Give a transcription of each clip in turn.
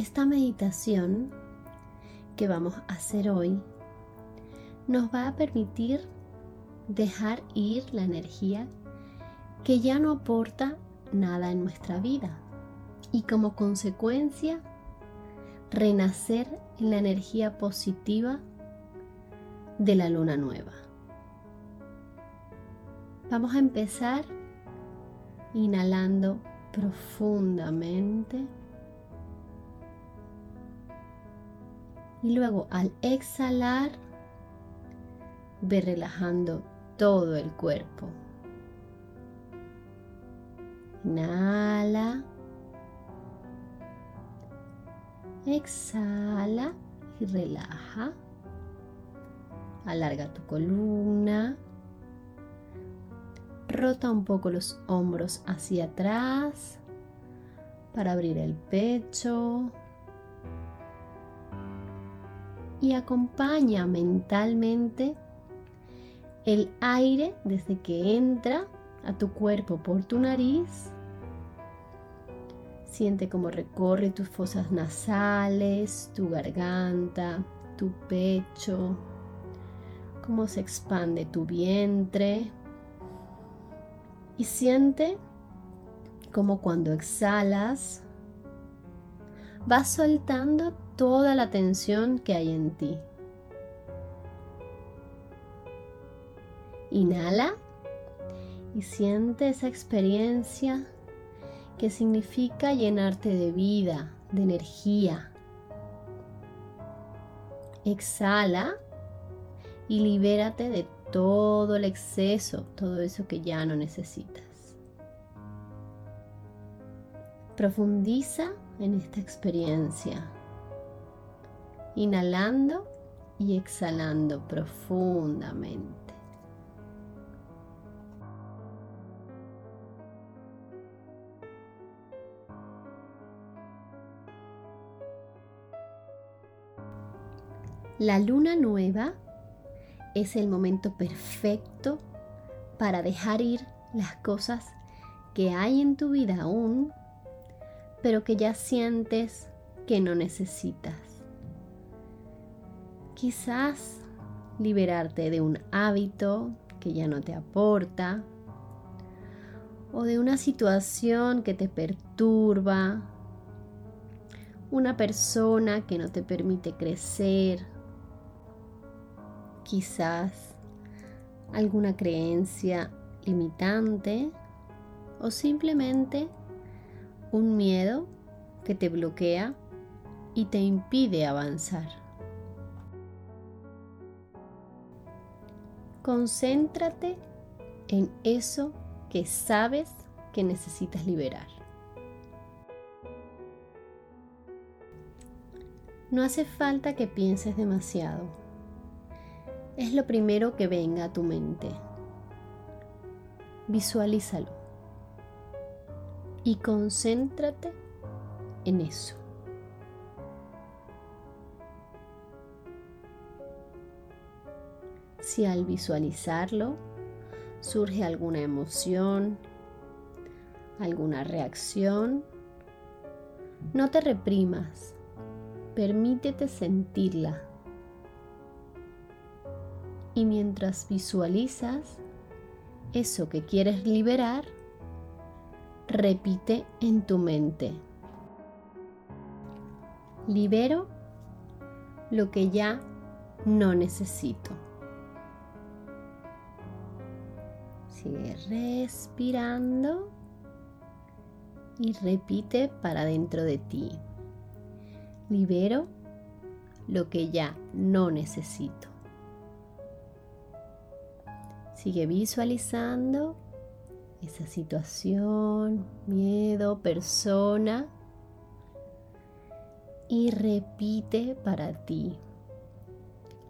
Esta meditación que vamos a hacer hoy nos va a permitir dejar ir la energía que ya no aporta nada en nuestra vida y como consecuencia renacer en la energía positiva de la luna nueva. Vamos a empezar inhalando profundamente Y luego al exhalar, ve relajando todo el cuerpo. Inhala. Exhala y relaja. Alarga tu columna. Rota un poco los hombros hacia atrás para abrir el pecho y acompaña mentalmente el aire desde que entra a tu cuerpo por tu nariz. Siente cómo recorre tus fosas nasales, tu garganta, tu pecho, cómo se expande tu vientre. Y siente como cuando exhalas, vas soltando toda la tensión que hay en ti. Inhala y siente esa experiencia que significa llenarte de vida, de energía. Exhala y libérate de todo el exceso, todo eso que ya no necesitas. Profundiza en esta experiencia inhalando y exhalando profundamente. La luna nueva es el momento perfecto para dejar ir las cosas que hay en tu vida aún, pero que ya sientes que no necesitas. Quizás liberarte de un hábito que ya no te aporta o de una situación que te perturba, una persona que no te permite crecer, quizás alguna creencia limitante o simplemente un miedo que te bloquea y te impide avanzar. Concéntrate en eso que sabes que necesitas liberar. No hace falta que pienses demasiado. Es lo primero que venga a tu mente. Visualízalo y concéntrate en eso. Si al visualizarlo surge alguna emoción, alguna reacción, no te reprimas, permítete sentirla. Y mientras visualizas eso que quieres liberar, repite en tu mente. Libero lo que ya no necesito. Sigue respirando y repite para dentro de ti. Libero lo que ya no necesito. Sigue visualizando esa situación, miedo, persona y repite para ti.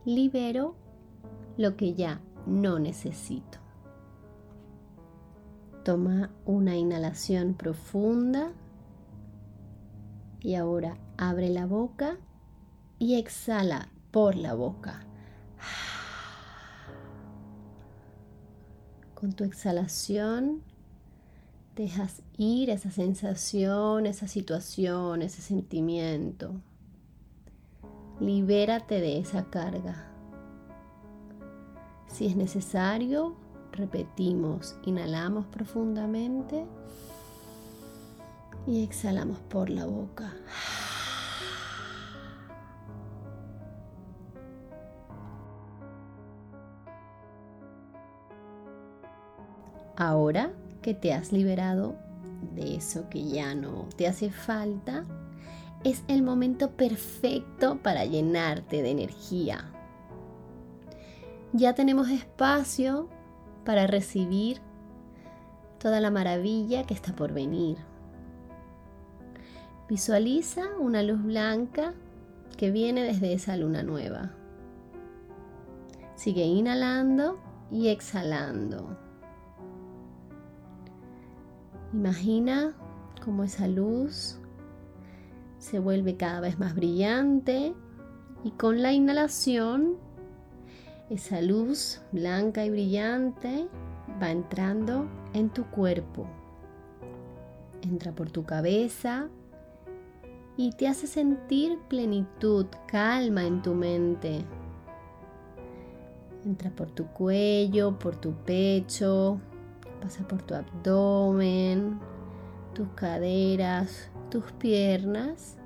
Libero lo que ya no necesito. Toma una inhalación profunda y ahora abre la boca y exhala por la boca. Con tu exhalación dejas ir esa sensación, esa situación, ese sentimiento. Libérate de esa carga. Si es necesario, repetimos, inhalamos profundamente y exhalamos por la boca. Ahora que te has liberado de eso que ya no te hace falta, es el momento perfecto para llenarte de energía. Ya tenemos espacio para recibir toda la maravilla que está por venir. Visualiza una luz blanca que viene desde esa luna nueva. Sigue inhalando y exhalando. Imagina cómo esa luz se vuelve cada vez más brillante y con la inhalación esa luz blanca y brillante va entrando en tu cuerpo. Entra por tu cabeza y te hace sentir plenitud, calma en tu mente. Entra por tu cuello, por tu pecho, pasa por tu abdomen, tus caderas, tus piernas.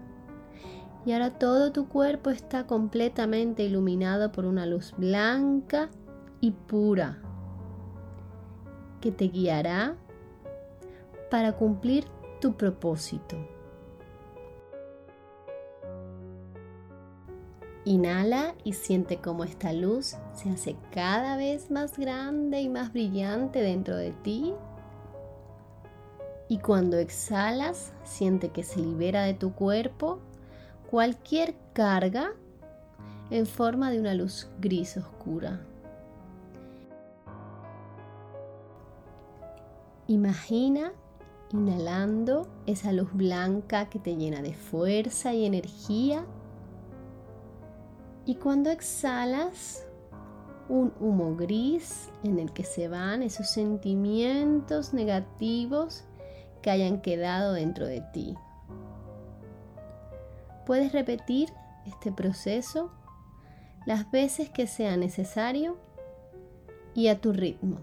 Y ahora todo tu cuerpo está completamente iluminado por una luz blanca y pura que te guiará para cumplir tu propósito. Inhala y siente cómo esta luz se hace cada vez más grande y más brillante dentro de ti. Y cuando exhalas, siente que se libera de tu cuerpo cualquier carga en forma de una luz gris oscura. Imagina inhalando esa luz blanca que te llena de fuerza y energía y cuando exhalas, un humo gris en el que se van esos sentimientos negativos que hayan quedado dentro de ti. Puedes repetir este proceso las veces que sea necesario y a tu ritmo.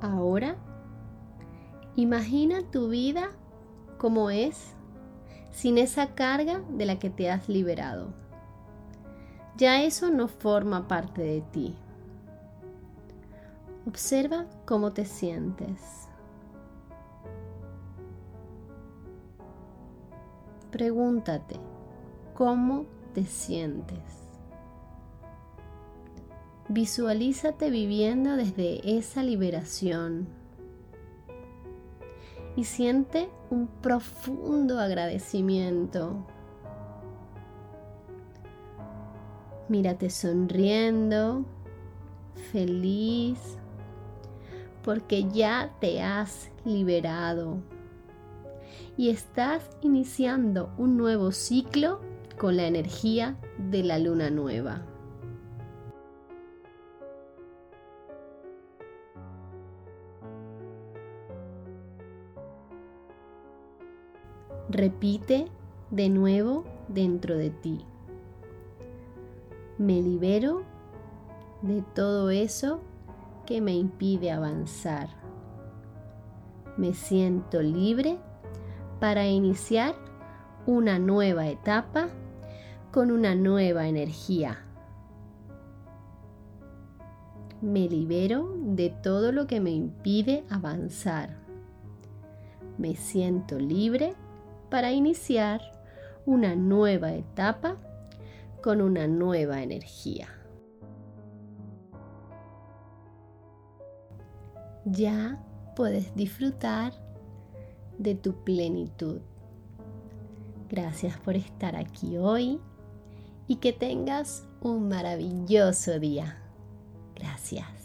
Ahora, imagina tu vida como es sin esa carga de la que te has liberado. Ya eso no forma parte de ti. Observa cómo te sientes. Pregúntate, ¿cómo te sientes? Visualízate viviendo desde esa liberación y siente un profundo agradecimiento. Mírate sonriendo, feliz, porque ya te has liberado y estás iniciando un nuevo ciclo con la energía de la luna nueva. Repite de nuevo dentro de ti. Me libero de todo eso que me impide avanzar. Me siento libre para iniciar una nueva etapa con una nueva energía. Me libero de todo lo que me impide avanzar me siento libre para iniciar una nueva etapa con una nueva energía. Ya puedes disfrutar de tu plenitud. Gracias por estar aquí hoy y que tengas un maravilloso día. Gracias.